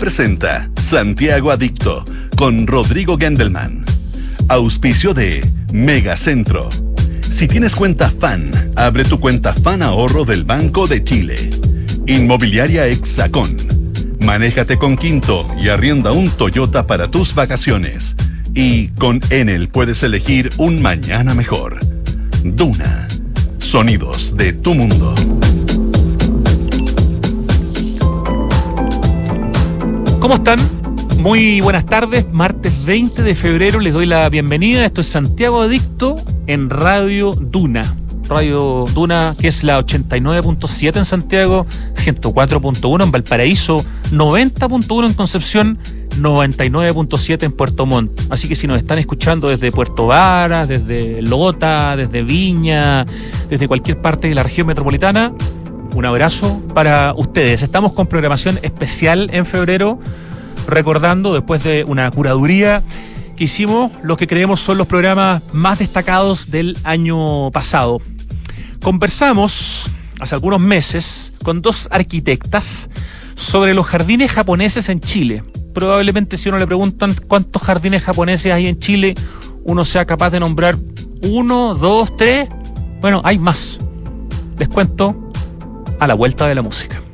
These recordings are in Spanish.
presenta Santiago Adicto con Rodrigo Gendelman. Auspicio de Megacentro. Si tienes cuenta FAN, abre tu cuenta FAN Ahorro del Banco de Chile. Inmobiliaria Hexacón. Manéjate con Quinto y arrienda un Toyota para tus vacaciones. Y con Enel puedes elegir un mañana mejor. Duna. Sonidos de tu mundo. ¿Cómo están? Muy buenas tardes. Martes 20 de febrero les doy la bienvenida. Esto es Santiago Adicto en Radio Duna. Radio Duna, que es la 89.7 en Santiago, 104.1 en Valparaíso, 90.1 en Concepción, 99.7 en Puerto Montt. Así que si nos están escuchando desde Puerto Vara, desde Lota, desde Viña, desde cualquier parte de la región metropolitana, un abrazo para ustedes. Estamos con programación especial en febrero, recordando después de una curaduría que hicimos lo que creemos son los programas más destacados del año pasado. Conversamos hace algunos meses con dos arquitectas sobre los jardines japoneses en Chile. Probablemente si uno le preguntan cuántos jardines japoneses hay en Chile, uno sea capaz de nombrar uno, dos, tres. Bueno, hay más. Les cuento a la vuelta de la música.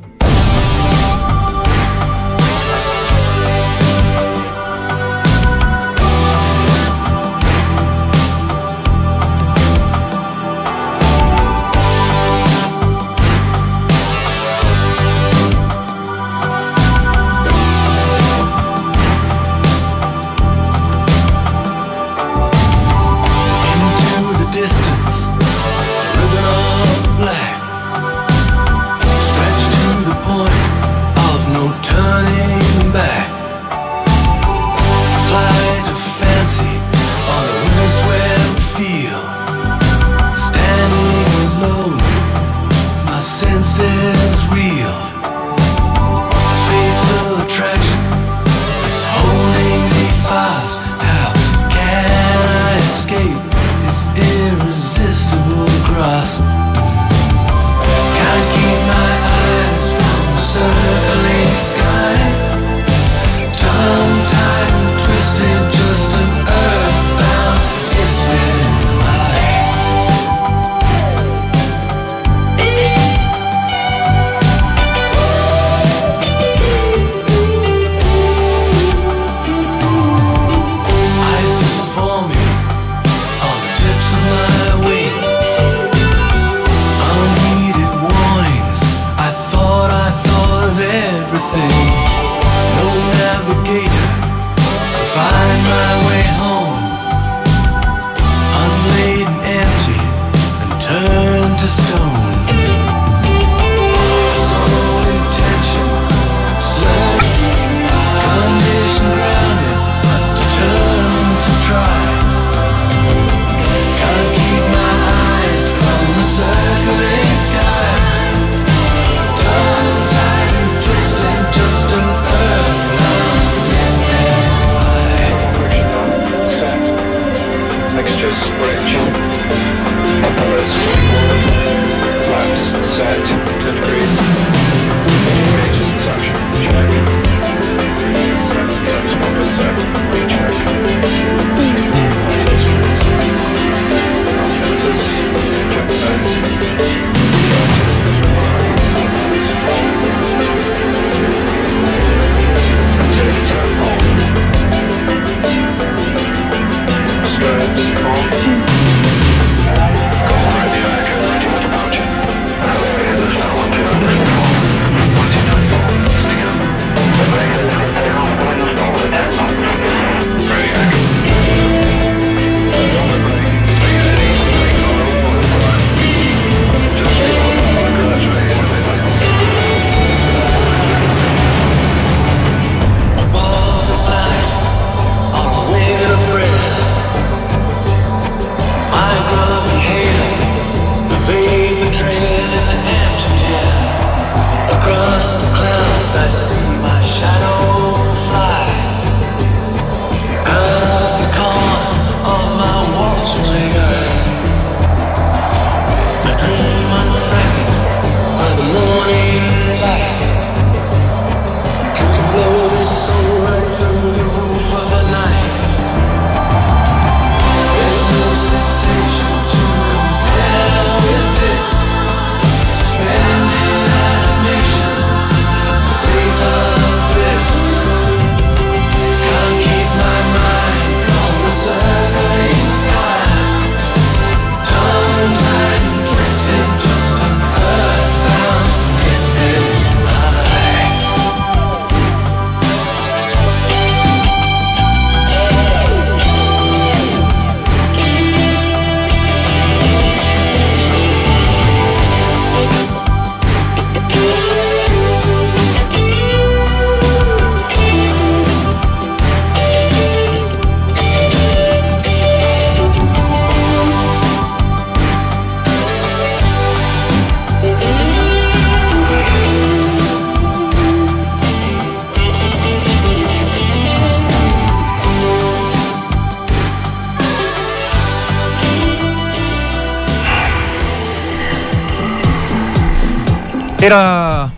Era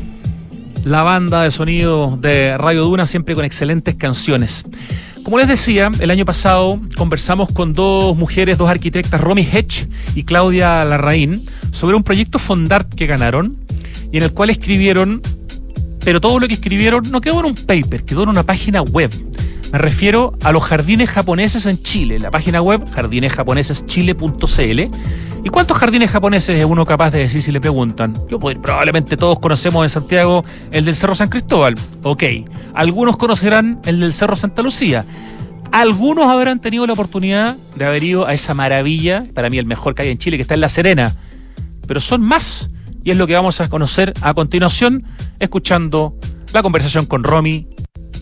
la banda de sonido de Radio Duna, siempre con excelentes canciones. Como les decía, el año pasado conversamos con dos mujeres, dos arquitectas, Romy Hedge y Claudia Larraín, sobre un proyecto Fondart que ganaron y en el cual escribieron, pero todo lo que escribieron no quedó en un paper, quedó en una página web. Me refiero a los jardines japoneses en Chile, la página web jardinesjaponeseschile.cl. ¿Y cuántos jardines japoneses es uno capaz de decir si le preguntan? Yo pues, probablemente todos conocemos en Santiago el del Cerro San Cristóbal. Ok. Algunos conocerán el del Cerro Santa Lucía. Algunos habrán tenido la oportunidad de haber ido a esa maravilla, para mí el mejor que hay en Chile, que está en La Serena. Pero son más. Y es lo que vamos a conocer a continuación, escuchando la conversación con Romy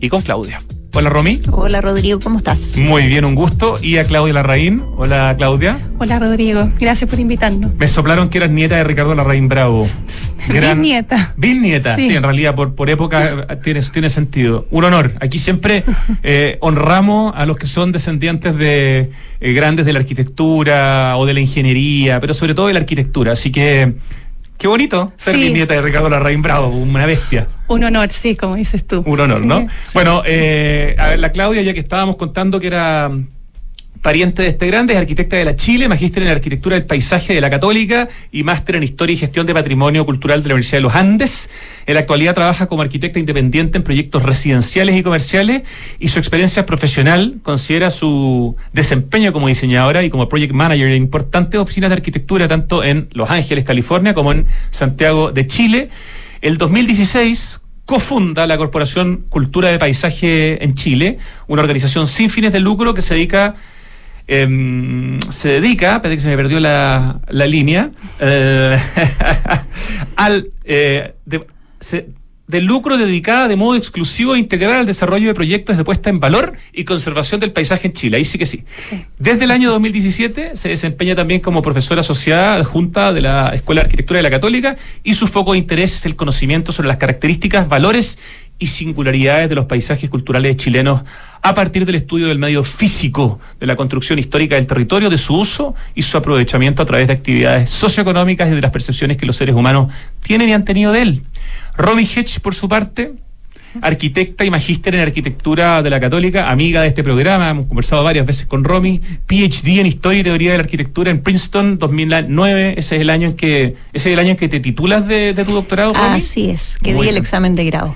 y con Claudia. Hola Romy. Hola Rodrigo, ¿cómo estás? Muy bien, un gusto. Y a Claudia Larraín. Hola Claudia. Hola Rodrigo, gracias por invitarnos. Me soplaron que eras nieta de Ricardo Larraín Bravo. Gran... nieta. Bien nieta, sí. en realidad por, por época tiene, tiene sentido. Un honor. Aquí siempre eh, honramos a los que son descendientes de eh, grandes de la arquitectura o de la ingeniería, pero sobre todo de la arquitectura. Así que Qué bonito ser mi nieta de Ricardo Larraín Bravo, una bestia. Un honor, sí, como dices tú. Un honor, ¿no? Bueno, eh, a ver, la Claudia, ya que estábamos contando que era pariente de este grande, es arquitecta de la Chile, magíster en arquitectura del paisaje de la Católica y máster en historia y gestión de patrimonio cultural de la Universidad de los Andes. En la actualidad trabaja como arquitecta independiente en proyectos residenciales y comerciales y su experiencia profesional considera su desempeño como diseñadora y como project manager en importantes oficinas de arquitectura tanto en Los Ángeles, California, como en Santiago de Chile. El 2016 cofunda la Corporación Cultura de Paisaje en Chile, una organización sin fines de lucro que se dedica Em, se dedica, espérate que se me perdió la, línea, eh, al eh, de, lucro dedicada de modo exclusivo a integrar al desarrollo de proyectos de puesta en valor y conservación del paisaje en Chile. Ahí sí que sí. Desde el año 2017 se desempeña también como profesora asociada adjunta de la Escuela de Arquitectura de la Católica y su foco de interés es el conocimiento sobre las características, valores y singularidades de los paisajes culturales chilenos a partir del estudio del medio físico de la construcción histórica del territorio, de su uso y su aprovechamiento a través de actividades socioeconómicas y de las percepciones que los seres humanos tienen y han tenido de él. Romy Hedge, por su parte, arquitecta y magíster en arquitectura de la Católica, amiga de este programa, hemos conversado varias veces con Romy, PhD en Historia y Teoría de la Arquitectura en Princeton 2009, ese es el año en que ese es el año en que te titulas de, tu doctorado. Romy? Así es, que di el examen de grado.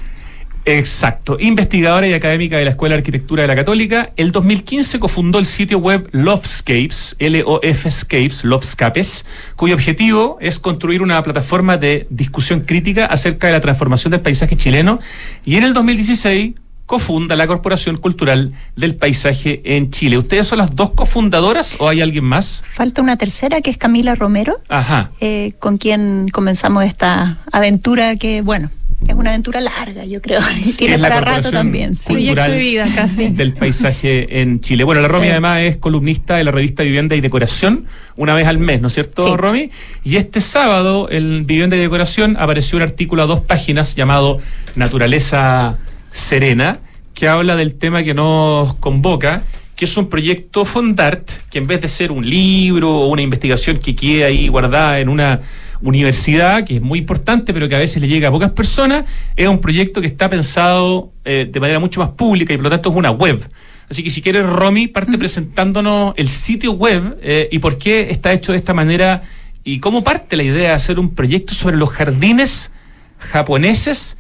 Exacto, investigadora y académica de la Escuela de Arquitectura de la Católica. El 2015 cofundó el sitio web Loftscapes, L-O-F-Scapes, Loftscapes, cuyo objetivo es construir una plataforma de discusión crítica acerca de la transformación del paisaje chileno. Y en el 2016 cofunda la Corporación Cultural del Paisaje en Chile. ¿Ustedes son las dos cofundadoras o hay alguien más? Falta una tercera que es Camila Romero, Ajá. Eh, con quien comenzamos esta aventura que, bueno, es una aventura larga, yo creo. Tiene para rato también. Proyecto de vida casi. Del paisaje en Chile. Bueno, la Romy además es columnista de la revista Vivienda y Decoración, una vez al mes, ¿no es cierto, sí. Romy? Y este sábado, en Vivienda y Decoración, apareció un artículo a dos páginas llamado Naturaleza Serena, que habla del tema que nos convoca que es un proyecto Fondart, que en vez de ser un libro o una investigación que quede ahí guardada en una universidad, que es muy importante, pero que a veces le llega a pocas personas, es un proyecto que está pensado eh, de manera mucho más pública y por lo tanto es una web. Así que si quieres, Romy, parte presentándonos el sitio web eh, y por qué está hecho de esta manera y cómo parte la idea de hacer un proyecto sobre los jardines japoneses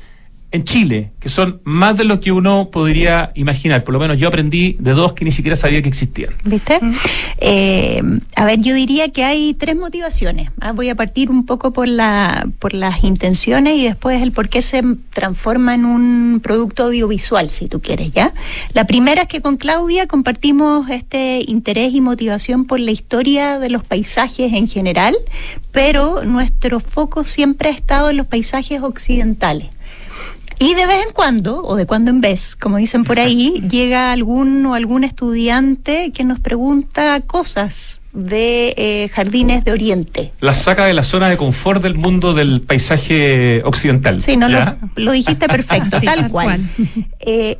en Chile, que son más de lo que uno podría imaginar. Por lo menos yo aprendí de dos que ni siquiera sabía que existían. ¿Viste? Eh, a ver, yo diría que hay tres motivaciones. Ah, voy a partir un poco por, la, por las intenciones y después el por qué se transforma en un producto audiovisual, si tú quieres, ¿ya? La primera es que con Claudia compartimos este interés y motivación por la historia de los paisajes en general, pero nuestro foco siempre ha estado en los paisajes occidentales. Y de vez en cuando, o de cuando en vez, como dicen por ahí, llega algún o algún estudiante que nos pregunta cosas de eh, jardines de Oriente. La saca de la zona de confort del mundo del paisaje occidental. Sí, no lo, dijiste perfecto, tal, cual. Eh,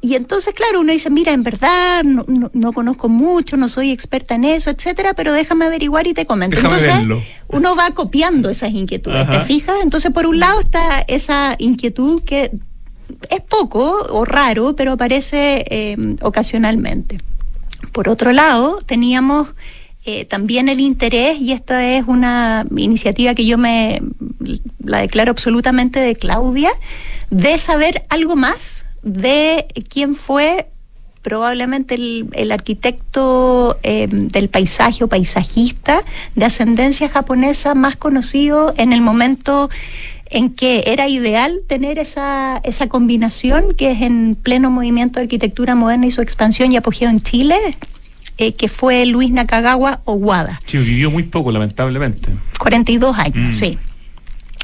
y entonces, claro, uno dice, mira, en verdad no, no, conozco mucho, no soy experta en eso, etcétera, pero déjame averiguar y te comento. entonces, uno va copiando esas inquietudes, ¿te fijas? Entonces, por un lado está esa inquietud que es poco o raro, pero aparece eh, ocasionalmente. Por otro lado, teníamos eh, también el interés, y esta es una iniciativa que yo me la declaro absolutamente de Claudia, de saber algo más de quién fue probablemente el, arquitecto em, del paisaje o paisajista de ascendencia japonesa más conocido en el momento en que era ideal tener esa, esa combinación que es en pleno movimiento de arquitectura moderna y su expansión y apogeo en Chile, eh, que fue Luis Nakagawa Owada. Sí, vivió muy poco, lamentablemente. 42 años, mm. sí.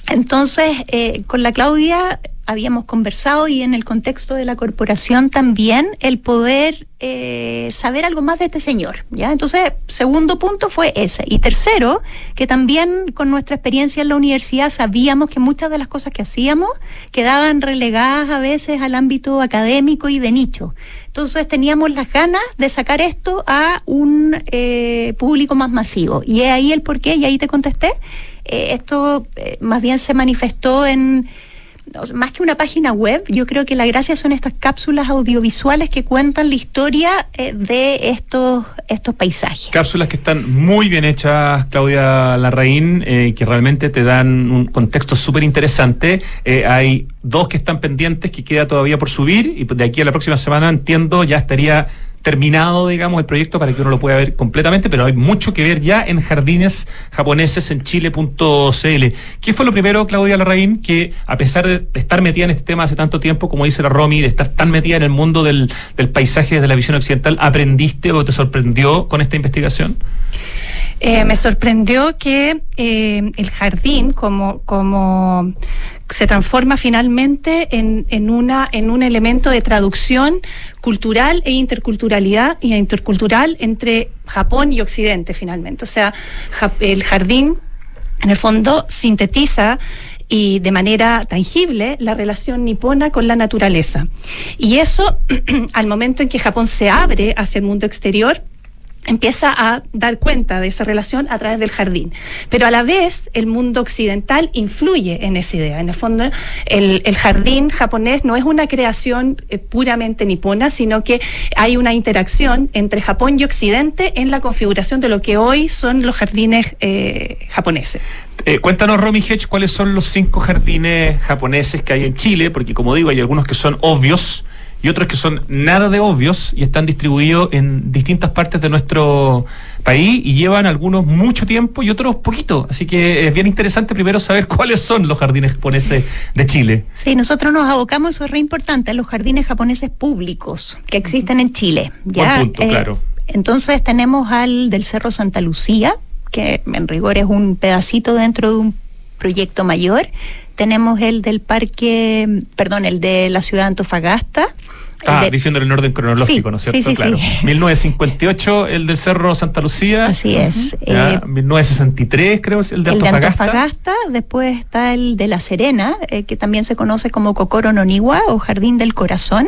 Entonces, eh, con la Claudia habíamos conversado y en el contexto de la corporación también el poder eh, saber algo más de este señor. ¿ya? Entonces, segundo punto fue ese. Y tercero, que también con nuestra experiencia en la universidad sabíamos que muchas de las cosas que hacíamos quedaban relegadas a veces al ámbito académico y de nicho. Entonces teníamos las ganas de sacar esto a un eh, público más masivo. Y es ahí el porqué, y ahí te contesté. Eh, esto más bien se manifestó en más que una página web, yo creo que la gracia son estas cápsulas audiovisuales que cuentan la historia eh, de estos, estos paisajes. Cápsulas que están muy bien hechas, Claudia Larraín, eh, que realmente te dan un contexto súper interesante. Eh, hay dos que están pendientes que queda todavía por subir y de aquí a la próxima semana entiendo ya estaría terminado, digamos, el proyecto para que uno lo pueda ver completamente, pero hay mucho que ver ya en jardines japoneses en chile.cl. ¿Qué fue lo primero, Claudia Larraín, que a pesar de estar metida en este tema hace tanto tiempo, como dice la Romy, de estar tan metida en el mundo del, paisaje desde la visión occidental, aprendiste o te sorprendió con esta investigación? Eh, me sorprendió que eh, el jardín como, se transforma finalmente en un elemento de traducción cultural e interculturalidad y intercultural entre Japón y Occidente finalmente. O sea, el jardín en el fondo sintetiza y de manera tangible la relación nipona con la naturaleza. Y eso, al momento en que Japón se abre hacia el mundo exterior, empieza a dar cuenta de esa relación a través del jardín. Pero a la vez el mundo occidental influye en esa idea. En el fondo, el, jardín japonés no es una creación eh, puramente nipona, sino que hay una interacción entre Japón y Occidente en la configuración de lo que hoy son los jardines eh, japoneses. Eh, cuéntanos, Romy Hedge, cuáles son los cinco jardines japoneses que hay en Chile, porque como digo, hay algunos que son obvios y otros que son nada de obvios y están distribuidos en distintas partes de nuestro país y llevan algunos mucho tiempo y otros poquito. Así que es bien interesante primero saber cuáles son los jardines japoneses de Chile. Sí, nosotros nos abocamos, eso es re importante, a los jardines japoneses públicos que existen en Chile. ¿ya? punto, eh, claro. Entonces tenemos al del Cerro Santa Lucía, que en rigor es un pedacito dentro de un proyecto mayor tenemos el del parque, perdón, el de la ciudad de Antofagasta. Ah, diciendo en orden cronológico, ¿no es cierto? Sí, claro. 1958, el del Cerro Santa Lucía. Así es. 1963, eh, creo, es el de Antofagasta. El de Antofagasta, después está el de La Serena, eh, que también se conoce como Cocoro Noniwa o Jardín del Corazón.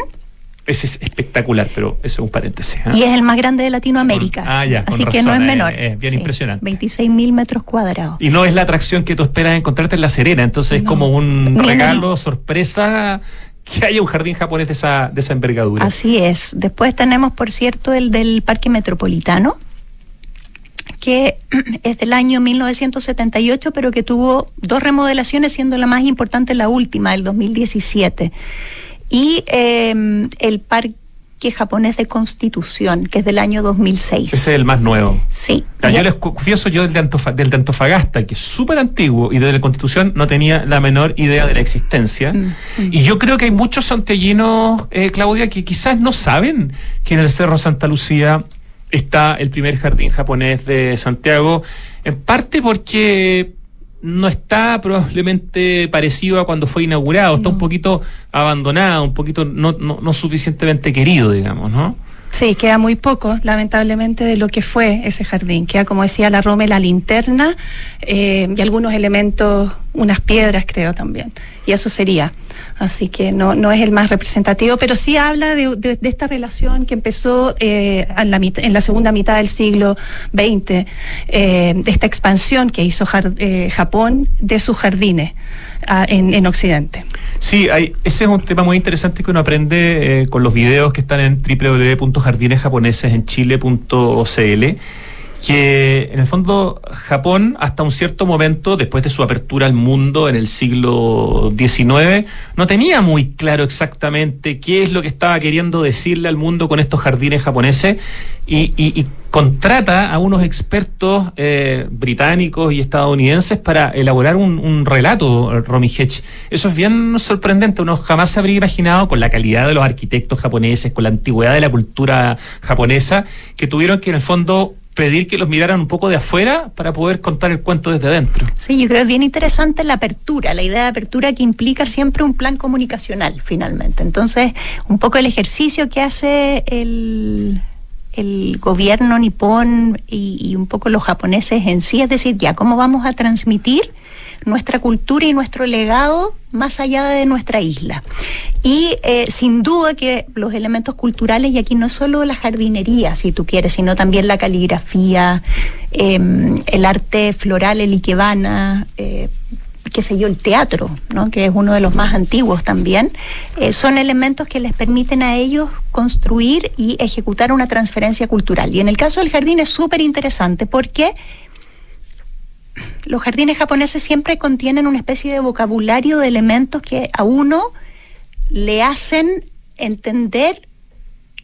Ese es espectacular, pero eso es un paréntesis. ¿eh? Y es el más grande de Latinoamérica. ah, ya, Así que no es menor. Es, bien impresionante. 26 mil metros cuadrados. Y no es la atracción que tú esperas encontrarte en La Serena, entonces es como un regalo, sorpresa que haya un jardín japonés de esa, de esa envergadura. Así es. Después tenemos, por cierto, el del Parque Metropolitano, que es del año 1978, pero que tuvo dos remodelaciones, siendo la más importante la última, el 2017 y em, el Parque japonés de Constitución, que es del año 2006. Ese es el más nuevo. Sí. yo les confieso, yo del de, Antofagasta, que es súper antiguo, y desde la Constitución no tenía la menor idea de la existencia. Mm, mm. Y yo creo que hay muchos santellinos, eh, Claudia, que quizás no saben que en el Cerro Santa Lucía está el primer jardín japonés de Santiago, en parte porque no está probablemente parecido a cuando fue inaugurado, está un poquito abandonado, un poquito no, no, no suficientemente querido, digamos, ¿no? Sí, queda muy poco, lamentablemente, de lo que fue ese jardín. Queda, como decía la Rome, la linterna eh, y algunos elementos, unas piedras, creo también. Y eso sería. Así que no, no es el más representativo, pero sí habla de, esta relación que empezó eh, en, la segunda mitad del siglo XX, eh, de esta expansión que hizo eh, Japón de sus jardines ah, en, en, Occidente. Sí, hay, ese es un tema muy interesante que uno aprende con los videos que están en www.jardinesjaponesesenchile.cl que en el fondo Japón hasta un cierto momento, después de su apertura al mundo en el siglo XIX, no tenía muy claro exactamente qué es lo que estaba queriendo decirle al mundo con estos jardines japoneses y, contrata a unos expertos eh, británicos y estadounidenses para elaborar un, relato, Romy Hedge. Eso es bien sorprendente, uno jamás se habría imaginado con la calidad de los arquitectos japoneses, con la antigüedad de la cultura japonesa, que tuvieron que en el fondo pedir que los miraran un poco de afuera para poder contar el cuento desde adentro. Sí, yo creo que es bien interesante la apertura, la idea de apertura que implica siempre un plan comunicacional, finalmente. Entonces, un poco el ejercicio que hace el, el gobierno nipón y, y un poco los japoneses en sí, es decir, ya, ¿cómo vamos a transmitir? Nuestra cultura y nuestro legado más allá de nuestra isla. Y eh, sin duda que los elementos culturales, y aquí no solo la jardinería, si tú quieres, sino también la caligrafía, em, el arte floral, el ikebana, eh, qué sé yo, el teatro, ¿no? que es uno de los más antiguos también, eh, son elementos que les permiten a ellos construir y ejecutar una transferencia cultural. Y en el caso del jardín es súper interesante porque los jardines japoneses siempre contienen una especie de vocabulario de elementos que a uno le hacen entender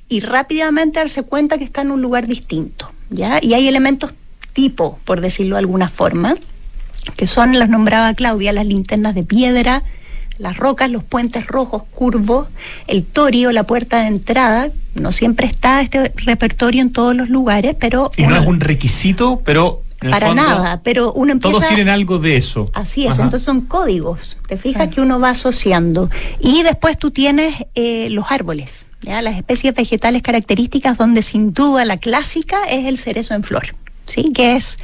y rápidamente darse cuenta que está en un lugar distinto, ¿ya? Y hay elementos tipo, por decirlo de alguna forma, que son, las nombraba Claudia, las linternas de piedra, las rocas, los puentes rojos curvos, el torio, la puerta de entrada. No siempre está este repertorio en todos los lugares, pero... Y no es un requisito, pero para nada, pero uno empieza... Todos tienen algo de eso. Así es, entonces son códigos, te fijas que uno va asociando. Y después tú tienes eh, los árboles, ¿ya? las especies vegetales características donde sin duda la clásica es el cerezo en flor, ¿sí? que es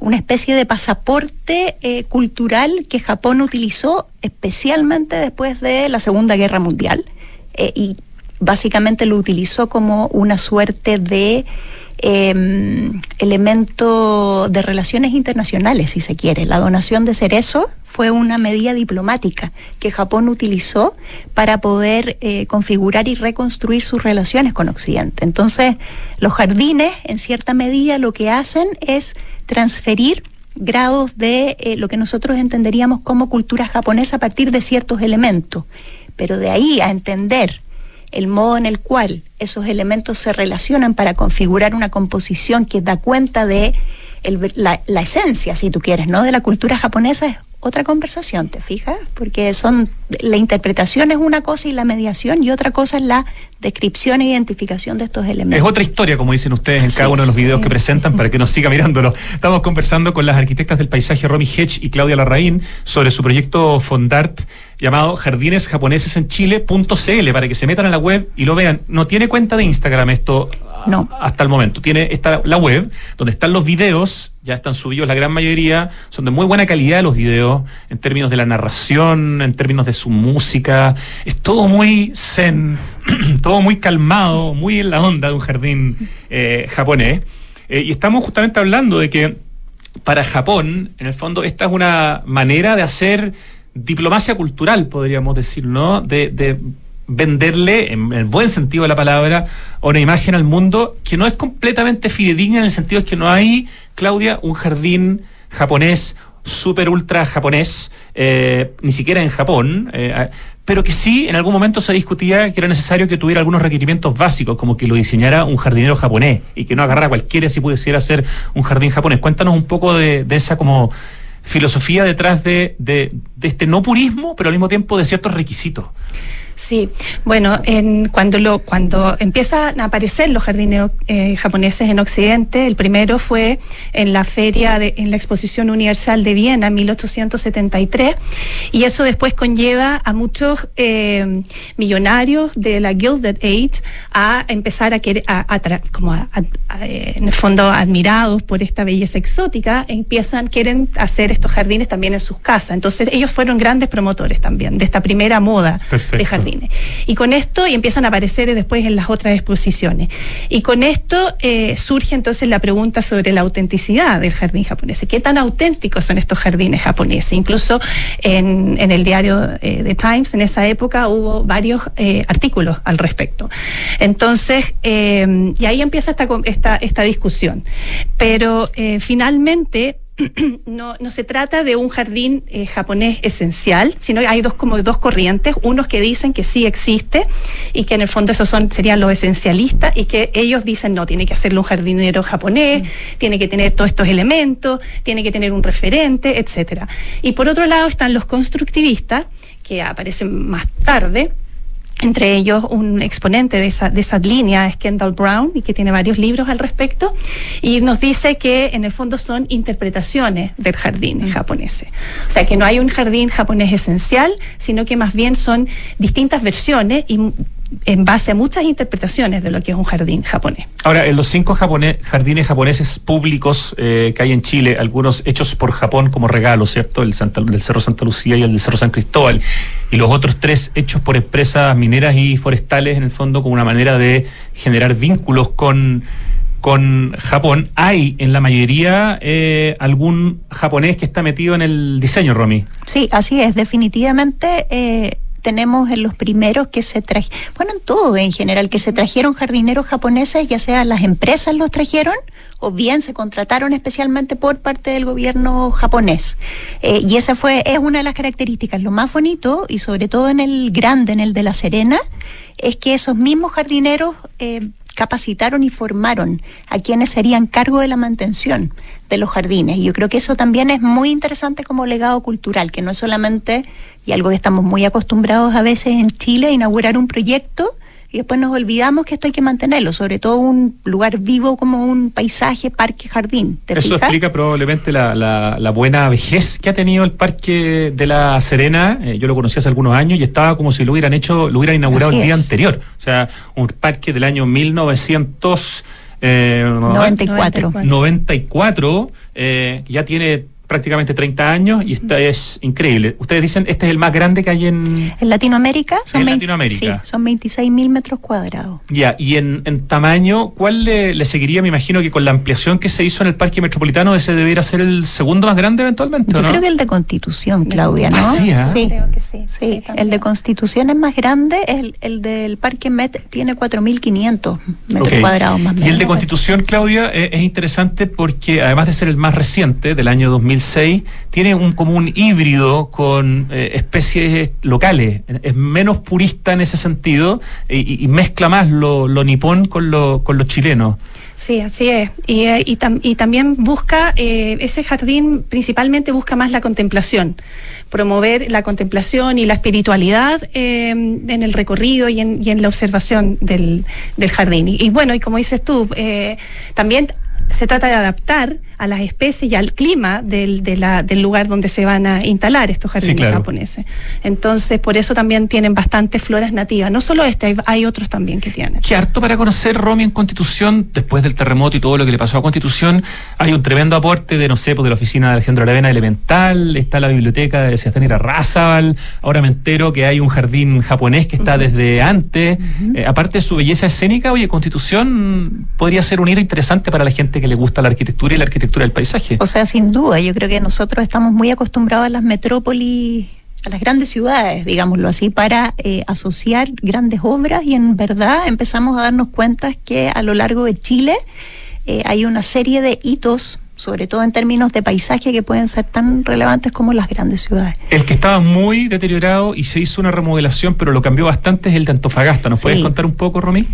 una especie de pasaporte eh, cultural que Japón utilizó especialmente después de la Segunda Guerra Mundial eh, y básicamente lo utilizó como una suerte de eh, elemento de relaciones internacionales, si se quiere. La donación de cerezo fue una medida diplomática que Japón utilizó para poder eh, configurar y reconstruir sus relaciones con Occidente. Entonces, los jardines, en cierta medida, lo que hacen es transferir grados de eh, lo que nosotros entenderíamos como cultura japonesa a partir de ciertos elementos. Pero de ahí a entender el modo en el cual esos elementos se relacionan para configurar una composición que da cuenta de la, la, esencia, si tú quieres, ¿no? De la cultura japonesa es otra conversación, ¿te fijas? Porque son la interpretación es una cosa y la mediación y otra cosa es la descripción e identificación de estos elementos. Es otra historia, como dicen ustedes en cada uno de los videos que presentan para que nos siga mirándolo. Estamos conversando con las arquitectas del paisaje Romy Hedge y Claudia Larraín sobre su proyecto Fondart llamado Jardines Japoneses en Chile.cl para que se metan a la web y lo vean. No tiene cuenta de Instagram esto no. hasta el momento. Tiene está la web donde están los videos, ya están subidos la gran mayoría, son de muy buena calidad los videos en términos de la narración, en términos de su música. Es todo muy zen, todo muy calmado, muy en la onda de un jardín eh, japonés. Eh, y estamos justamente hablando de que para Japón, en el fondo, esta es una manera de hacer diplomacia cultural, podríamos decir, ¿no? De, de venderle, en el buen sentido de la palabra, una imagen al mundo que no es completamente fidedigna en el sentido de que no hay, Claudia, un jardín japonés, super ultra japonés, eh, ni siquiera en Japón, eh, pero que sí en algún momento se discutía que era necesario que tuviera algunos requerimientos básicos, como que lo diseñara un jardinero japonés y que no agarrara cualquiera si pudiera ser un jardín japonés. Cuéntanos un poco de, de esa como filosofía detrás de, de, de, este no purismo, pero al mismo tiempo de ciertos requisitos. Sí, bueno, en, cuando lo cuando empiezan a aparecer los jardines eh, japoneses en Occidente, el primero fue en la feria de, en la Exposición Universal de Viena en 1873 y eso después conlleva a muchos eh, millonarios de la Gilded Age a empezar a querer a, como eh, en el fondo admirados por esta belleza exótica empiezan quieren hacer estos jardines también en sus casas. Entonces ellos fueron grandes promotores también de esta primera moda de jardines y con esto, y empiezan a aparecer después en las otras exposiciones. Y con esto eh, surge entonces la pregunta sobre la autenticidad del jardín japonés. ¿Qué tan auténticos son estos jardines japoneses? Incluso en, el diario eh, The Times, en esa época, hubo varios eh, artículos al respecto. Entonces, y ahí empieza esta, esta, esta discusión. Pero finalmente, no, no se trata de un jardín eh, japonés esencial, sino hay dos como dos corrientes, unos que dicen que sí existe y que en el fondo esos son serían los esencialistas y que ellos dicen no, tiene que hacerlo un jardinero japonés, mm. tiene que tener todos estos elementos, tiene que tener un referente, etcétera. Y por otro lado están los constructivistas que aparecen más tarde entre ellos un exponente de esa, de esa línea es Kendall Brown y que tiene varios libros al respecto y nos dice que en el fondo son interpretaciones del jardín mm. japonés. O sea que no hay un jardín japonés esencial, sino que más bien son distintas versiones y en base a muchas interpretaciones de lo que es un jardín japonés. Ahora, en los cinco jardines japoneses públicos eh, que hay en Chile, algunos hechos por Japón como regalo, ¿cierto? El del Cerro Santa Lucía y el del Cerro San Cristóbal, y los otros tres hechos por empresas mineras y forestales, en el fondo, como una manera de generar vínculos con con Japón, ¿hay en la mayoría eh, algún japonés que está metido en el diseño, Romy? Sí, así es. Definitivamente eh, tenemos en los primeros que se trajeron, bueno, en todo en general, que se trajeron jardineros japoneses, ya sea las empresas los trajeron o bien se contrataron especialmente por parte del gobierno japonés. Eh, y esa fue, es una de las características. Lo más bonito, y sobre todo en el grande, en el de La Serena, es que esos mismos jardineros eh, capacitaron y formaron a quienes serían cargo de la mantención de los jardines. Y yo creo que eso también es muy interesante como legado cultural, que no es solamente, y algo que estamos muy acostumbrados a veces en Chile, inaugurar un proyecto y después nos olvidamos que esto hay que mantenerlo, sobre todo un lugar vivo como un paisaje, parque, jardín. Eso explica probablemente la, la, buena vejez que ha tenido el Parque de la Serena. Eh, yo lo conocí hace algunos años y estaba como si lo hubieran hecho, lo hubieran inaugurado el día anterior. O sea, un parque del año 1900. Eh, 94. 94, eh, ya tiene prácticamente 30 años y esta es increíble. Ustedes dicen, este es el más grande que hay en... En Latinoamérica son, en Latinoamérica. Sí, son 26 mil metros cuadrados. Ya, y en, tamaño, ¿cuál le, seguiría? Me imagino que con la ampliación que se hizo en el Parque Metropolitano, ese debería ser el segundo más grande eventualmente, Yo creo que el de Constitución, Claudia, ¿no? ¿Ah, sí, sí, creo que sí. Sí, el de Constitución es más grande, el, el del Parque Met tiene 4.500 metros cuadrados más. Y el de Constitución, Claudia, es, es interesante porque además de ser el más reciente, del año 2000 tiene un, como un híbrido con eh, especies locales. Es menos purista en ese sentido y, mezcla más lo, nipón con lo, con los chilenos. Sí, así es. Y, eh, también busca, eh, ese jardín principalmente busca más la contemplación, promover la contemplación y la espiritualidad en el recorrido y en, y en la observación del jardín. Y, bueno, y como dices tú, también se trata de adaptar a las especies y al clima del, del lugar donde se van a instalar estos jardines japoneses. Entonces, por eso también tienen bastantes floras nativas. No solo este, hay, otros también que tienen. Qué harto para conocer, Romy, en Constitución, después del terremoto y todo lo que le pasó a Constitución, hay un tremendo aporte de, no sé, pues de la oficina de Alejandro Aravena Elemental, está la biblioteca de Sebastián Razabal, ahora me entero que hay un jardín japonés que está desde antes. Eh, aparte de su belleza escénica, oye, Constitución podría ser un hito interesante para la gente que le gusta la arquitectura y la arquitectura del paisaje. O sea, sin duda, yo creo que nosotros estamos muy acostumbrados a las metrópolis a las grandes ciudades, digámoslo así, para eh, asociar grandes obras y en verdad empezamos a darnos cuenta que a lo largo de Chile eh, hay una serie de hitos sobre todo en términos de paisaje que pueden ser tan relevantes como las grandes ciudades. El que estaba muy deteriorado y se hizo una remodelación, pero lo cambió bastante es el de Antofagasta. ¿Nos puedes contar un poco, Romy?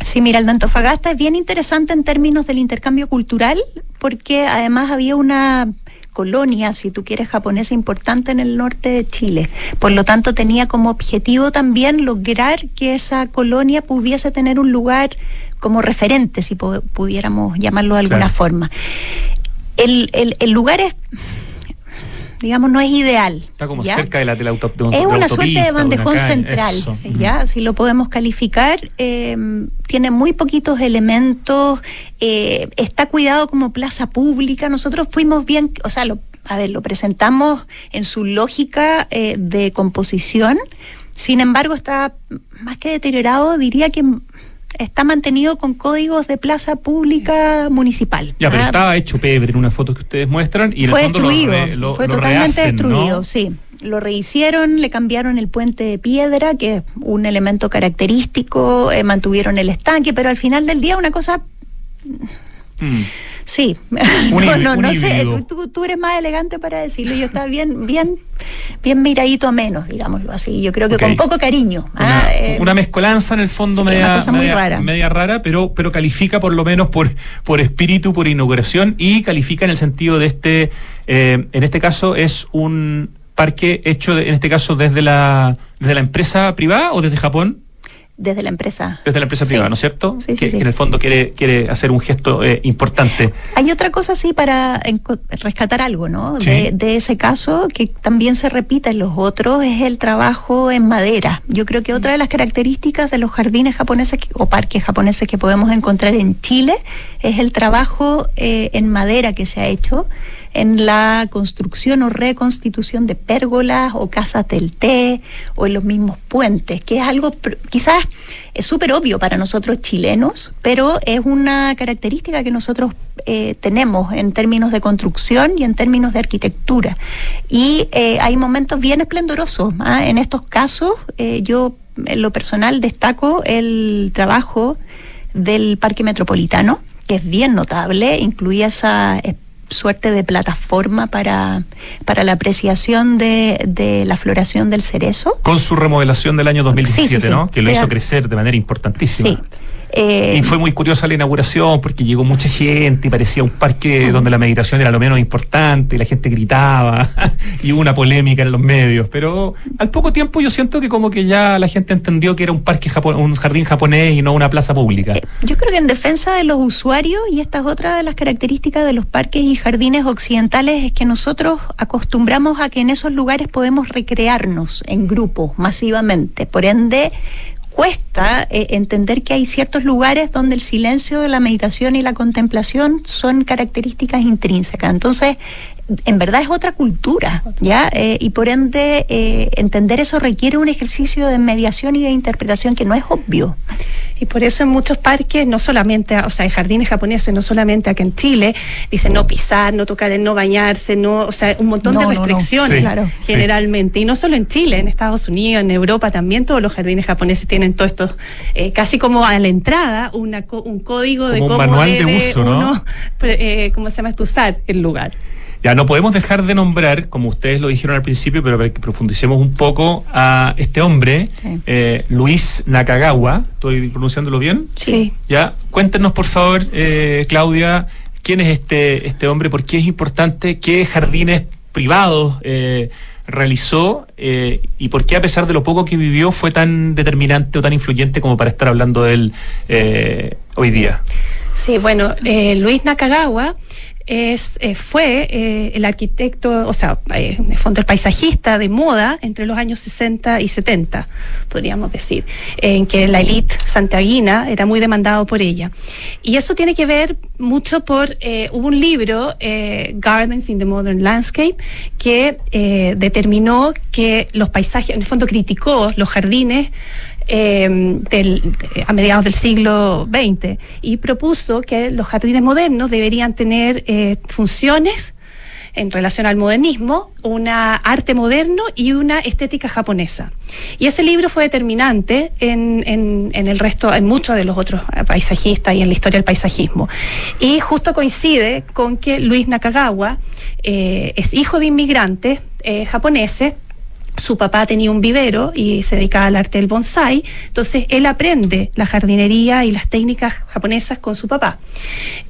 Sí, mira, el de Antofagasta es bien interesante en términos del intercambio cultural, porque además había una colonia, si tú quieres, japonesa importante en el norte de Chile. Por lo tanto, tenía como objetivo también lograr que esa colonia pudiese tener un lugar como referente, si pudiéramos llamarlo de alguna forma. El, el, el lugar es digamos, no es ideal. Está como cerca de la, de la, Es una suerte de bandejón central, ¿ya? Si lo podemos calificar, em, tiene muy poquitos elementos, eh, está cuidado como plaza pública. Nosotros fuimos bien, o sea, lo, a ver, lo presentamos en su lógica eh, de composición. Sin embargo, está más que deteriorado, diría que está mantenido con códigos de plaza pública municipal. Ya, pero ah, estaba hecho pebre en una foto que ustedes muestran y fue destruido, fue totalmente destruido, sí. Lo rehicieron, le cambiaron el puente de piedra, que es un elemento característico, eh, mantuvieron el estanque, pero al final del día una cosa Mm. Sí, no, no, sé, tú, eres más elegante para decirlo, yo estaba bien, bien, bien miradito a menos, digámoslo así, yo creo que con poco cariño. Una, ah, eh, mezcolanza en el fondo media, rara. media, rara. pero, pero califica por lo menos por, por espíritu, por inauguración y califica en el sentido de este, eh, en este caso es un parque hecho, en este caso desde la, desde la empresa privada o desde Japón desde la empresa. Desde la empresa privada, ¿no es cierto? Sí, que, en el fondo quiere, quiere hacer un gesto eh, importante. Hay otra cosa, sí, para rescatar algo, ¿no? De, de, ese caso, que también se repite en los otros, es el trabajo en madera. Yo creo que otra de las características de los jardines japoneses o parques japoneses que podemos encontrar en Chile es el trabajo eh, en madera que se ha hecho en la construcción o reconstitución de pérgolas o casas del té o en los mismos puentes, que es algo quizás es súper obvio para nosotros chilenos, pero es una característica que nosotros eh, tenemos en términos de construcción y en términos de arquitectura. Y eh, hay momentos bien esplendorosos. ¿ah? En estos casos, eh, yo en lo personal destaco el trabajo del Parque Metropolitano, que es bien notable, incluía esa suerte de plataforma para, para la apreciación de, de, la floración del cerezo. Con su remodelación del año 2017, ¿no? Que lo hizo crecer de manera importantísima. Sí. Eh, y fue muy curiosa la inauguración porque llegó mucha gente y parecía un parque donde la meditación era lo menos importante y la gente gritaba y hubo una polémica en los medios. Pero al poco tiempo yo siento que como que ya la gente entendió que era un parque un jardín japonés y no una plaza pública. Eh, yo creo que en defensa de los usuarios y esta es otra de las características de los parques y jardines occidentales es que nosotros acostumbramos a que en esos lugares podemos recrearnos en grupo masivamente. Por ende, cuesta eh, entender que hay ciertos lugares donde el silencio, la meditación y la contemplación son características intrínsecas. Entonces, en verdad es otra cultura, ¿ya? Eh, y por ende, eh, entender eso requiere un ejercicio de mediación y de interpretación que no es obvio. Y por eso en muchos parques, no solamente, o sea, en jardines japoneses, no solamente aquí en Chile, dicen no pisar, no tocar, no bañarse, no, o sea, un montón de restricciones generalmente. Y no solo en Chile, en Estados Unidos, en Europa también todos los jardines japoneses tienen todo esto, eh, casi como a la entrada, una, un código de cómo manual de uso, ¿no? ¿cómo se llama? usar el lugar. Ya no podemos dejar de nombrar, como ustedes lo dijeron al principio, pero para que profundicemos un poco, a este hombre, eh, Luis Nakagawa. ¿Estoy pronunciándolo bien? Sí. Ya, cuéntenos por favor, eh, Claudia, quién es este, este hombre, por qué es importante, qué jardines privados eh, realizó y por qué a pesar de lo poco que vivió fue tan determinante o tan influyente como para estar hablando de él hoy día. Sí, bueno, Luis Nakagawa es, eh, fue eh, el arquitecto, o sea, eh, en el fondo el paisajista de moda entre los años 60 y 70, podríamos decir, en que la élite santiaguina era muy demandado por ella. Y eso tiene que ver mucho por, hubo un libro, Gardens in the Modern Landscape, que determinó que los paisajes, en el fondo criticó los jardines Em, a mediados del siglo XX y propuso que los jardines modernos deberían tener eh, funciones en relación al modernismo, una arte moderno y una estética japonesa. Y ese libro fue determinante en, el resto, en muchos de los otros paisajistas y en la historia del paisajismo. Y justo coincide con que Luis Nakagawa eh, es hijo de inmigrantes eh, japoneses su papá tenía un vivero y se dedicaba al arte del bonsai, entonces él aprende la jardinería y las técnicas japonesas con su papá.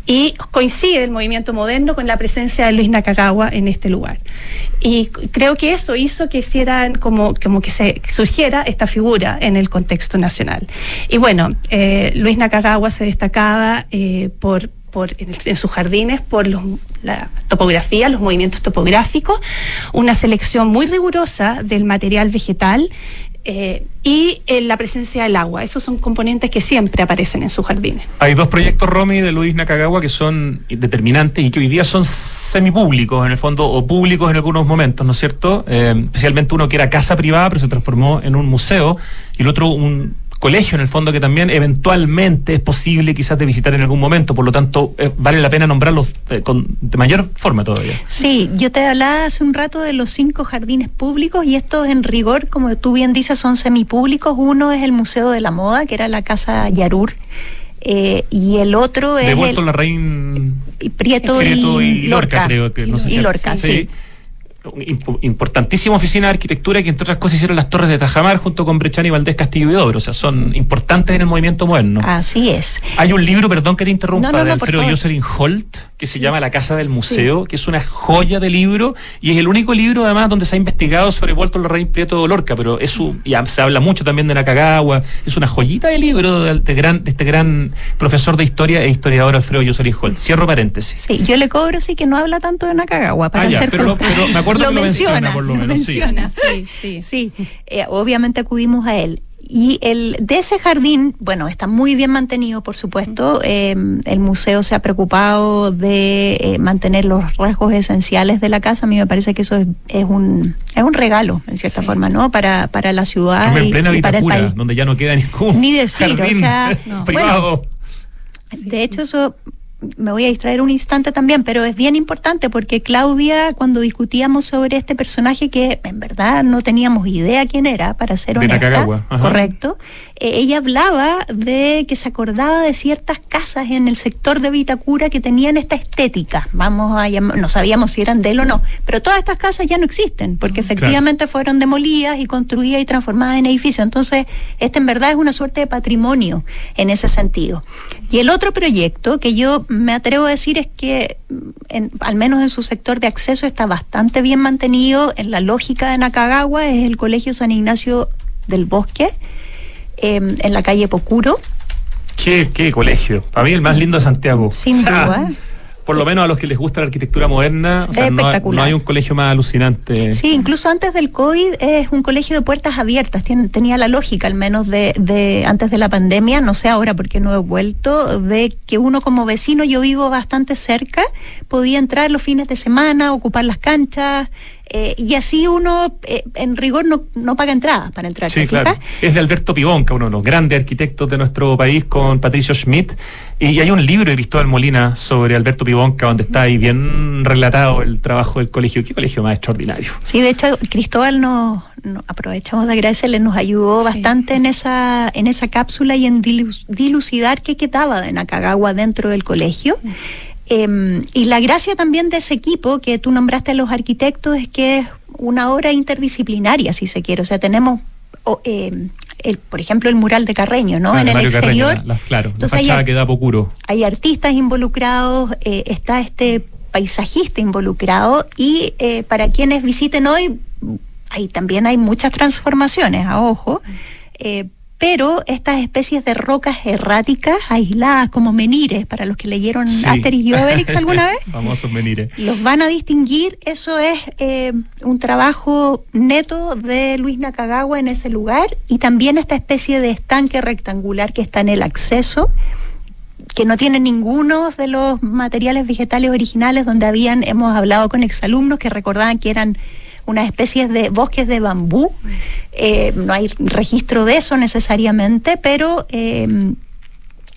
Y coincide el movimiento moderno con la presencia de Luis Nakagawa en este lugar. Y creo que eso hizo que como, como que se surgiera esta figura en el contexto nacional. Y bueno, eh, Luis Nakagawa se destacaba eh, por por, en, sus jardines por la topografía, los movimientos topográficos, una selección muy rigurosa del material vegetal eh, y la presencia del agua. Esos son componentes que siempre aparecen en sus jardines. Hay dos proyectos, Romy, de Luis Nakagawa que son determinantes y que hoy día son semipúblicos, en el fondo, o públicos en algunos momentos, ¿no es cierto? Eh, especialmente uno que era casa privada, pero se transformó en un museo, y el otro un colegio en el fondo que también eventualmente es posible quizás de visitar en algún momento, por lo tanto eh, vale la pena nombrarlos de, con, de mayor forma todavía. Sí, yo te hablaba hace un rato de los cinco jardines públicos y estos en rigor, como tú bien dices, son semipúblicos. Uno es el Museo de la Moda, que era la Casa Yarur. Eh, y el otro es. De la Rein. Prieto, y, Lorca, creo que no sé y Lorca, sí importantísima oficina de arquitectura que entre otras cosas hicieron las torres de Tajamar junto con Brechani, Valdés, Castillo y Dobro. O sea, son importantes en el movimiento moderno. Así es. Hay un libro, perdón que te interrumpa, de Alfredo Jocelyn Holt, que se llama La Casa del Museo, que es una joya de libro y es el único libro además donde se ha investigado sobre Walter Lorraine Prieto de Lorca, pero eso ya se habla mucho también de Nakagawa, es una joyita de libro de, gran, de este gran profesor de historia e historiador Alfredo Jocelyn Holt. Cierro paréntesis. Sí, yo le cobro sí que no habla tanto de Nakagawa, para ah, pero, me acuerdo lo que menciona, por lo, menos. Menciona, sí, sí. sí. Eh, obviamente acudimos a él. Y el, de ese jardín, bueno, está muy bien mantenido, por supuesto. Em, el museo se ha preocupado de eh, mantener los rasgos esenciales de la casa. A mí me parece que eso es, es un, es un regalo, en cierta forma, ¿no? Para, para la ciudad. y, plena para el país. donde ya no queda ningún Ni decir, jardín o sea, privado. de hecho, eso me voy a distraer un instante también, pero es bien importante porque Claudia, cuando discutíamos sobre este personaje que en verdad no teníamos idea quién era, para ser honesta, correcto, eh, ella hablaba de que se acordaba de ciertas casas en el sector de Vitacura que tenían esta estética, vamos a llamar, no sabíamos si eran de él o no, pero todas estas casas ya no existen porque efectivamente fueron demolidas y construidas y transformadas en edificios, entonces este en verdad es una suerte de patrimonio en ese sentido. Y el otro proyecto que yo me atrevo a decir es que, mm, al menos en su sector de acceso, está bastante bien mantenido. En la lógica de Nakagawa es el Colegio San Ignacio del Bosque, em, en la calle Pocuro. ¿Qué, ¿Qué colegio? Para mí el más lindo de Santiago. Sin duda por lo menos a los que les gusta la arquitectura moderna, o sea, no, hay un colegio más alucinante. Sí, incluso antes del COVID es un colegio de puertas abiertas, tenía la lógica al menos de, de antes de la pandemia, no sé ahora porque no he vuelto, de que uno como vecino, yo vivo bastante cerca, podía entrar los fines de semana, ocupar las canchas, eh, y así uno, eh, en rigor, no, no, paga entrada para entrar. Sí, claro. Es de Alberto Pibonca, uno de los grandes arquitectos de nuestro país, con Patricio Schmidt. Y hay un libro de Cristóbal Molina sobre Alberto Pibonca, donde está ahí bien relatado el trabajo del colegio. Qué colegio más extraordinario. Sí, de hecho, Cristóbal nos, aprovechamos de agradecerle, nos ayudó bastante en esa, en esa cápsula y en dilucidar qué quedaba de Nakagawa dentro del colegio. Em, y la gracia también de ese equipo que tú nombraste a los arquitectos es que es una obra interdisciplinaria, si se quiere. O sea, tenemos, em, el, por ejemplo, el mural de Carreño, ¿no? en el exterior. claro, Entonces, la hay, pocuro. Hay artistas involucrados, eh, está este paisajista involucrado y eh, para quienes visiten hoy, ahí también hay muchas transformaciones, a ojo. Pero estas especies de rocas erráticas aisladas como menires, para los que leyeron Asterix y Obelix alguna vez, famosos menires, los van a distinguir. Eso es eh, un trabajo neto de Luis Nakagawa en ese lugar. Y también esta especie de estanque rectangular que está en el acceso que no tiene ninguno de los materiales vegetales originales donde habían, hemos hablado con exalumnos que recordaban que eran unas especies de bosques de bambú. Eh, no hay registro de eso necesariamente, pero eh,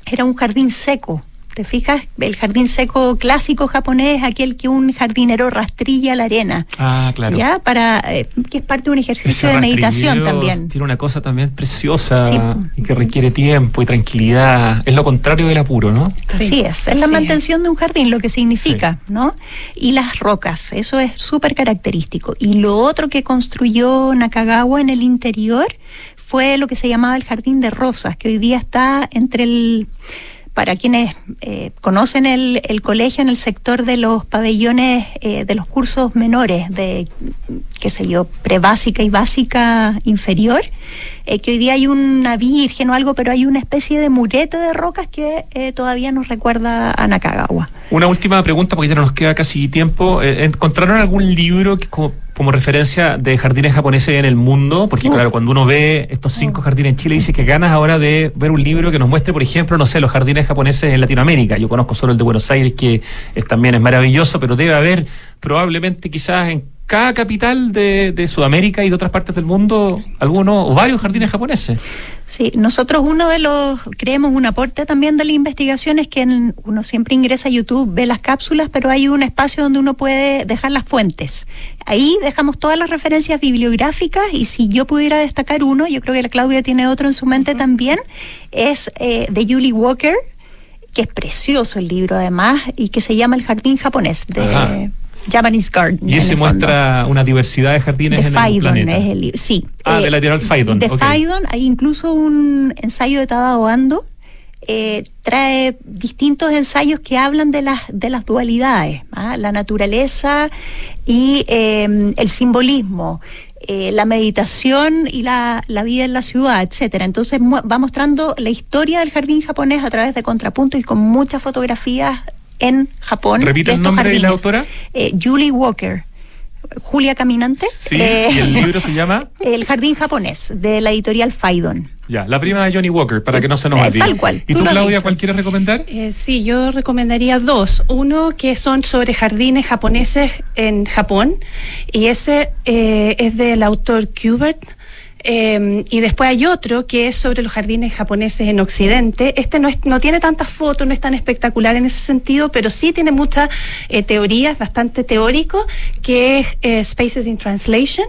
era un jardín seco ¿Te fijas? El jardín seco clásico japonés, aquel que un jardinero rastrilla la arena. Ah, claro. ¿Ya? Para, eh, que es parte de un ejercicio de meditación también. Tiene una cosa también preciosa y que requiere tiempo y tranquilidad. Es lo contrario del apuro, ¿no? Así es. Es la mantención de un jardín, lo que significa, ¿no? Y las rocas, eso es súper característico. Y lo otro que construyó Nakagawa en el interior fue lo que se llamaba el Jardín de Rosas, que hoy día está entre el para quienes eh, conocen el, colegio en el sector de los pabellones eh, de los cursos menores de, qué sé yo, prebásica y básica inferior, eh, que hoy día hay una virgen o algo, pero hay una especie de murete de rocas que todavía nos recuerda a Nakagawa. Una última pregunta, porque ya no nos queda casi tiempo. ¿Encontraron algún libro que como referencia de jardines japoneses en el mundo, porque claro, cuando uno ve estos cinco jardines en Chile, dice que ganas ahora de ver un libro que nos muestre, por ejemplo, no sé, los jardines japoneses en Latinoamérica. Yo conozco solo el de Buenos Aires, que también es maravilloso, pero debe haber probablemente quizás en cada capital de, Sudamérica y de otras partes del mundo algunos o varios jardines japoneses. Sí, nosotros uno de los, creemos un aporte también de la investigación es que uno siempre ingresa a YouTube, ve las cápsulas, pero hay un espacio donde uno puede dejar las fuentes. Ahí dejamos todas las referencias bibliográficas y si yo pudiera destacar uno, yo creo que la Claudia tiene otro en su mente también, es eh, de Julie Walker, que es precioso el libro además y que se llama El Jardín Japonés de... Japanese Garden. Y ese muestra una diversidad de jardines en el planeta. Es el, sí. Ah, de la editorial Faidon. De Faidon, hay incluso un ensayo de Tadao Ando. Eh, trae distintos ensayos que hablan de las de las dualidades, ¿ah? la naturaleza y em, el simbolismo, eh, la meditación y la, la, vida en la ciudad, etcétera. Entonces va mostrando la historia del jardín japonés a través de contrapuntos y con muchas fotografías en Japón. ¿Repite el nombre de la autora? Eh, Julie Walker. Julia Caminante. Sí, ¿y el eh, libro se llama? El Jardín Japonés, de la editorial Faidon. Ya, la prima de Johnny Walker, para que no se nos olvide. Tal cual. ¿Y tú, Claudia, cuál quieres recomendar? Eh, sí, yo recomendaría dos. Uno que son sobre jardines japoneses en Japón, y ese es del autor Kubert Em, y después hay otro que es sobre los jardines japoneses en Occidente. Este no, no tiene tantas fotos, no es tan espectacular en ese sentido, pero sí tiene muchas eh, teorías, bastante teórico, que es eh, Spaces in Translation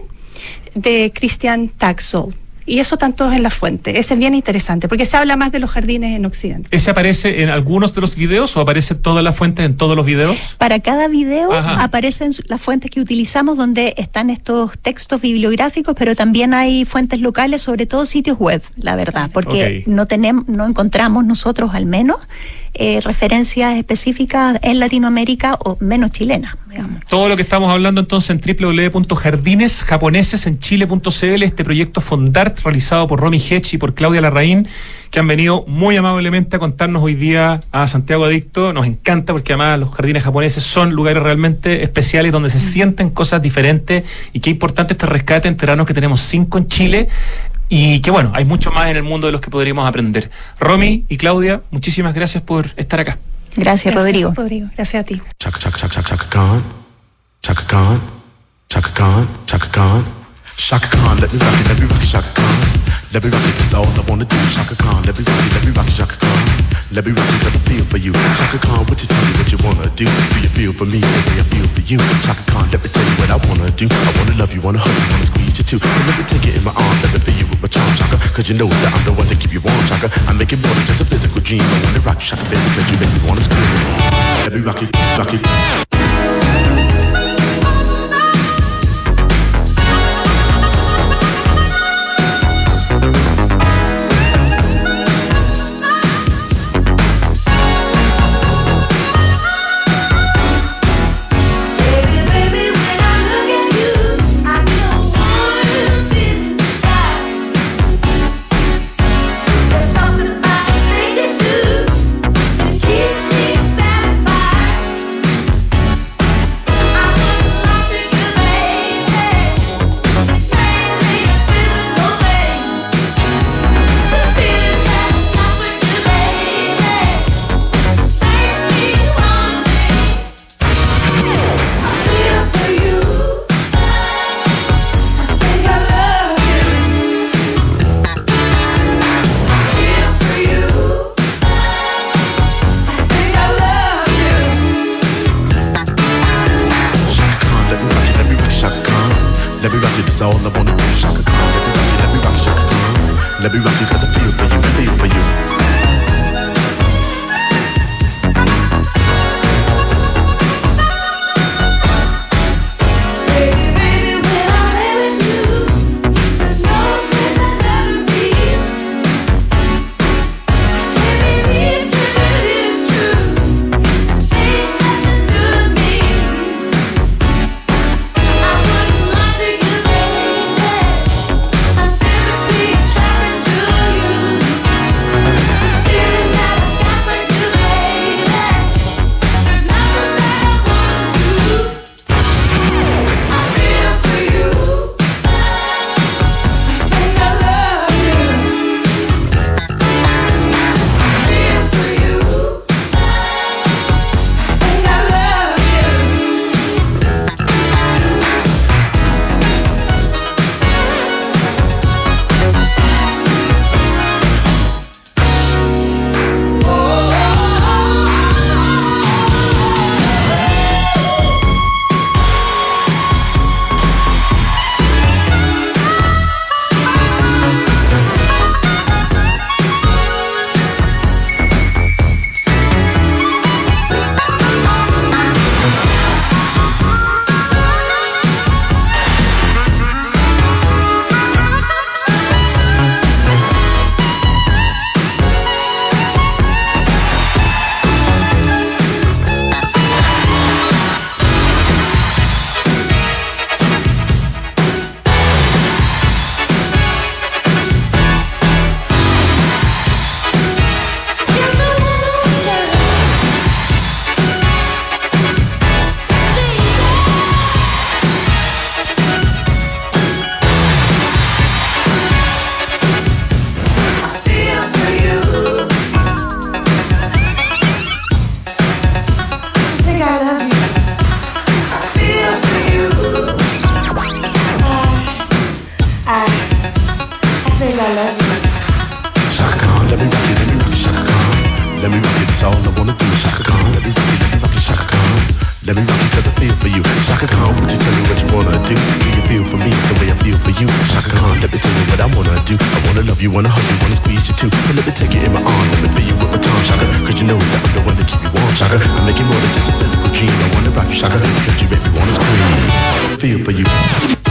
de Christian Taxol. Y eso tanto en la fuente. Ese es bien interesante, porque se habla más de los jardines en Occidente. ¿Ese aparece en algunos de los videos o aparece todas las fuentes en todos los videos? Para cada video aparecen las fuentes que utilizamos donde están estos textos bibliográficos, pero también hay fuentes locales, sobre todo sitios web, la verdad, porque no tenemos, no encontramos nosotros al menos eh, referencias específicas en Latinoamérica o menos chilenas. Todo lo que estamos hablando entonces en www.jardinesjaponesesenchile.cl, este proyecto Fondart realizado por Romy Hedge y por Claudia Larraín, que han venido muy amablemente a contarnos hoy día a Santiago Adicto. Nos encanta porque además los jardines japoneses son lugares realmente especiales donde se sienten cosas diferentes y qué importante este rescate, enterarnos que tenemos cinco en Chile y que bueno, hay mucho más en el mundo de los que podríamos aprender. Romy y Claudia, muchísimas gracias por estar acá. Gracias, Rodrigo. Rodrigo. Gracias a ti. Chaka, chaka, chaka, chaka Khan. Chaka Khan. Chaka Khan. Chaka Khan. Chaka Khan, let me rock it, let me rock it, Chaka Khan. Let me rock it, that's all I wanna do. Chaka Khan, let me rock it, let me rock it, Chaka Khan. Let me rock it, let me feel for you. Chaka Khan, what you tell me what you wanna do? Do you feel for me the I feel for you? Chaka Khan, let me tell you what I wanna do. I wanna love you, wanna hug you, wanna squeeze you too. And let me take it in my arms, let me feel you with my charm, Chaka. Cause you know that I'm the one to keep you warm, Chaka. I make it more than just a physical dream. I wanna rock you, Chaka, baby, cause you make me wanna scream. Let me rock it, rock it, you, wanna squeeze you too. So let me take you in my arms, let me feel you with my tongue, Shaka. Cause you know that I'm the one to keep you warm, Shaka. I make you more than just a physical dream. I wanna rock you, Shaka, cause you make me wanna scream. Feel for you.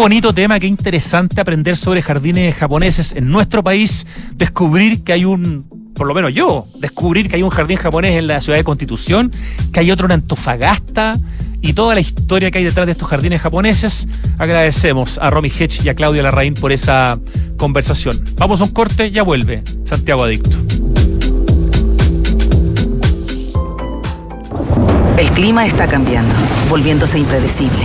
Bonito tema, qué interesante aprender sobre jardines japoneses en nuestro país, descubrir que hay un, por lo menos yo, descubrir que hay un jardín japonés en la ciudad de Constitución, que hay otro en Antofagasta y toda la historia que hay detrás de estos jardines japoneses. Agradecemos a Romy Hedge y a Claudia Larraín por esa conversación. Vamos a un corte, ya vuelve Santiago Adicto. El clima está cambiando, volviéndose impredecible.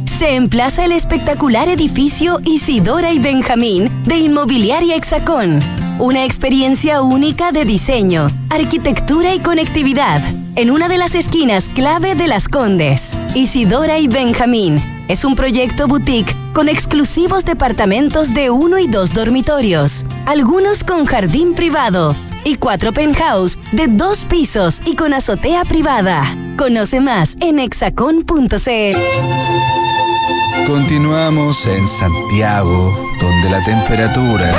se emplaza el espectacular edificio Isidora y Benjamín de Inmobiliaria Hexacón. Una experiencia única de diseño, arquitectura y conectividad en una de las esquinas clave de Las Condes. Isidora y Benjamín es un proyecto boutique con exclusivos departamentos de uno y dos dormitorios, algunos con jardín privado y cuatro penthouse de dos pisos y con azotea privada. Conoce más en hexacon.cl. Continuamos en Santiago, donde la temperatura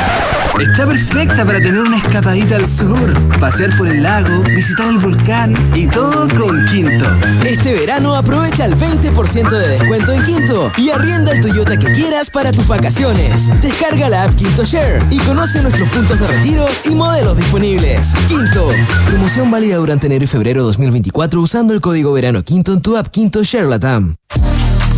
está perfecta para tener una escapadita al sur, pasear por el lago, visitar el volcán y todo con Quinto. Este verano aprovecha el 20% de descuento en Quinto y arrienda el Toyota que quieras para tus vacaciones. Descarga la app Quinto Share y conoce nuestros puntos de retiro y modelos disponibles. Quinto, promoción válida durante enero y febrero 2024 usando el código verano Quinto en tu app Quinto Share Latam.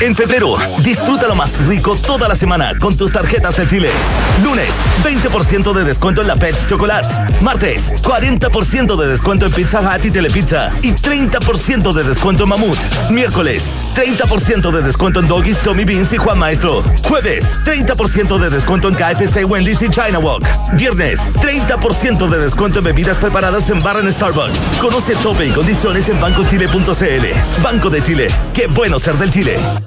En febrero, disfruta lo más rico toda la semana con tus tarjetas del Chile. Lunes, 20% de descuento en la Pet Chocolate. Martes, 40% de descuento en Pizza Hut y Telepizza. Y 30% de descuento en Mamut. Miércoles, 30% de descuento en Doggies, Tommy Beans y Juan Maestro. Jueves, 30% de descuento en KFC, Wendy's y China Walk. Viernes, 30% de descuento en bebidas preparadas en bar en Starbucks. Conoce tope y condiciones en bancochile.cl. Banco de Chile. Qué bueno ser del Chile.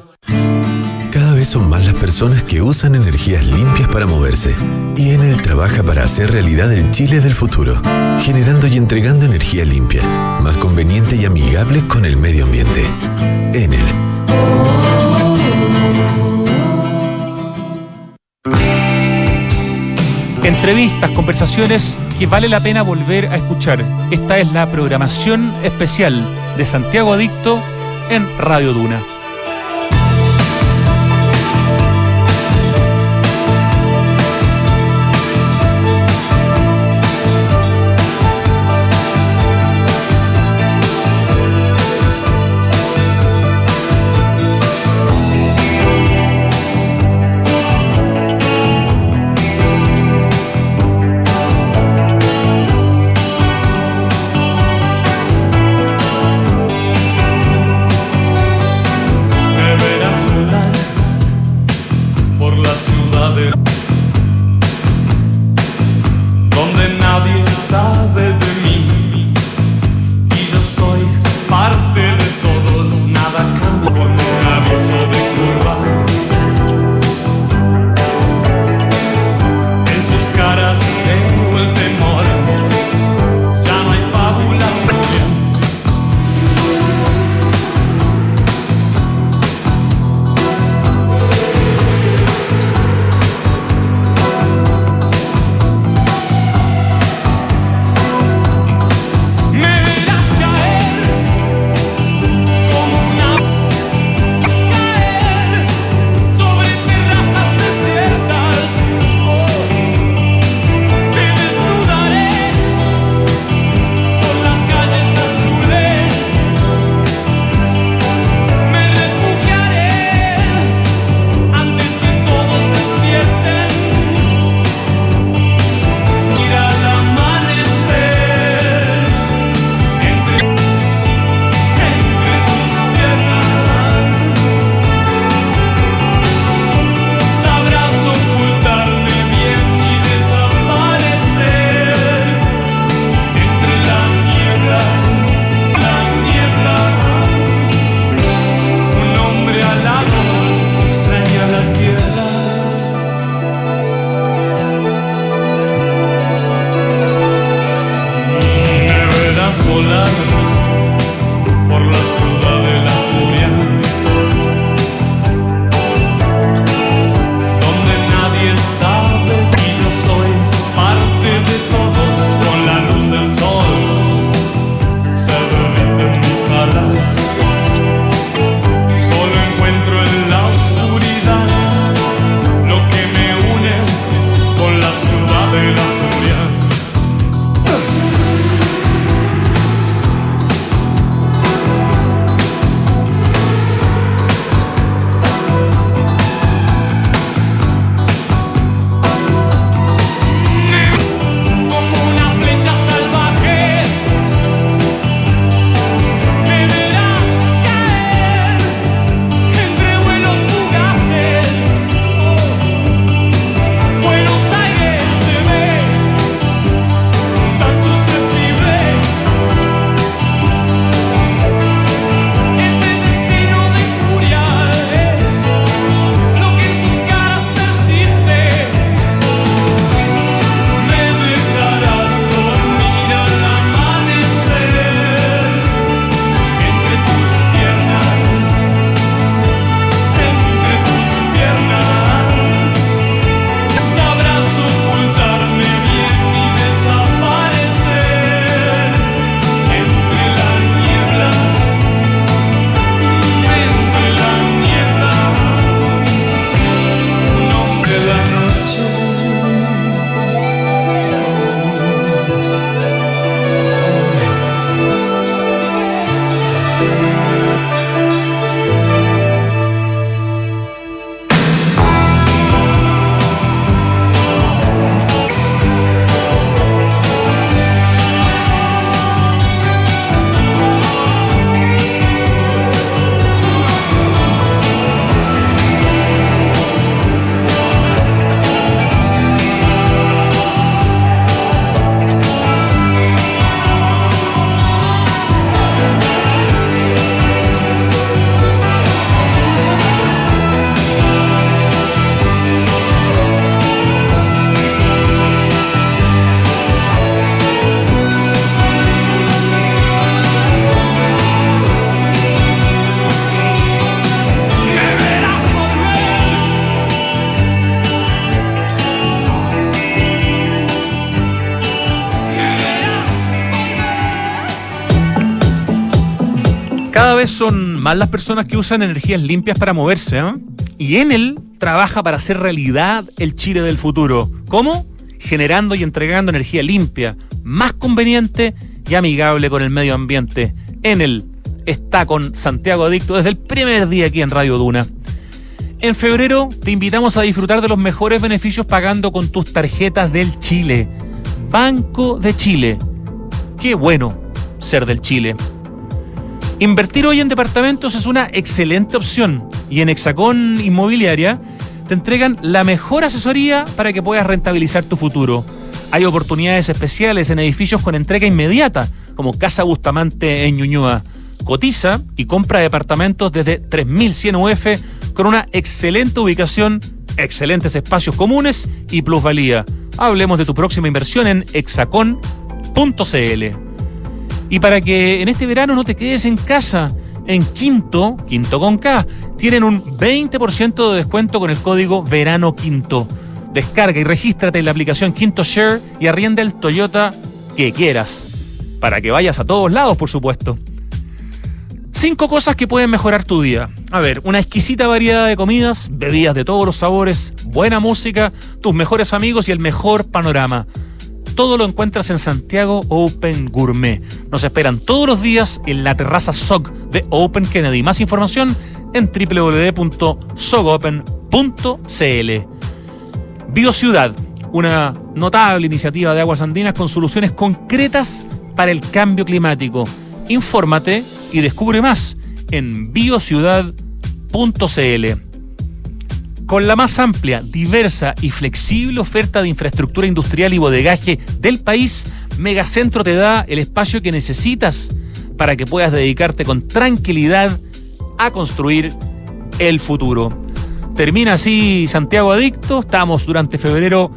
Cada vez son más las personas que usan energías limpias para moverse. Y Enel trabaja para hacer realidad el Chile del futuro, generando y entregando energía limpia, más conveniente y amigable con el medio ambiente. Enel. Entrevistas, conversaciones que vale la pena volver a escuchar. Esta es la programación especial de Santiago Adicto en Radio Duna. Más las personas que usan energías limpias para moverse, ¿eh? Y Enel trabaja para hacer realidad el Chile del futuro. ¿Cómo? Generando y entregando energía limpia, más conveniente y amigable con el medio ambiente. Enel está con Santiago Adicto desde el primer día aquí en Radio Duna. En febrero te invitamos a disfrutar de los mejores beneficios pagando con tus tarjetas del Chile. Banco de Chile. Qué bueno ser del Chile. Invertir hoy en departamentos es una excelente opción y en Hexacón Inmobiliaria te entregan la mejor asesoría para que puedas rentabilizar tu futuro. Hay oportunidades especiales en edificios con entrega inmediata, como Casa Bustamante en Ñuñoa. Cotiza y compra departamentos desde 3100 UF con una excelente ubicación, excelentes espacios comunes y plusvalía. Hablemos de tu próxima inversión en hexacon.cl. Y para que en este verano no te quedes en casa, en Quinto, Quinto con K, tienen un 20% de descuento con el código Verano Quinto. Descarga y regístrate en la aplicación Quinto Share y arrienda el Toyota que quieras. Para que vayas a todos lados, por supuesto. Cinco cosas que pueden mejorar tu día. A ver, una exquisita variedad de comidas, bebidas de todos los sabores, buena música, tus mejores amigos y el mejor panorama. Todo lo encuentras en Santiago Open Gourmet. Nos esperan todos los días en la terraza SOG de Open Kennedy. Más información en www.sogopen.cl. Biociudad, una notable iniciativa de aguas andinas con soluciones concretas para el cambio climático. Infórmate y descubre más en biociudad.cl. Con la más amplia, diversa y flexible oferta de infraestructura industrial y bodegaje del país, Megacentro te da el espacio que necesitas para que puedas dedicarte con tranquilidad a construir el futuro. Termina así Santiago Adicto. Estamos durante febrero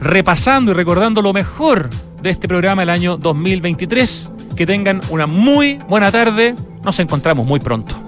repasando y recordando lo mejor de este programa el año 2023. Que tengan una muy buena tarde. Nos encontramos muy pronto.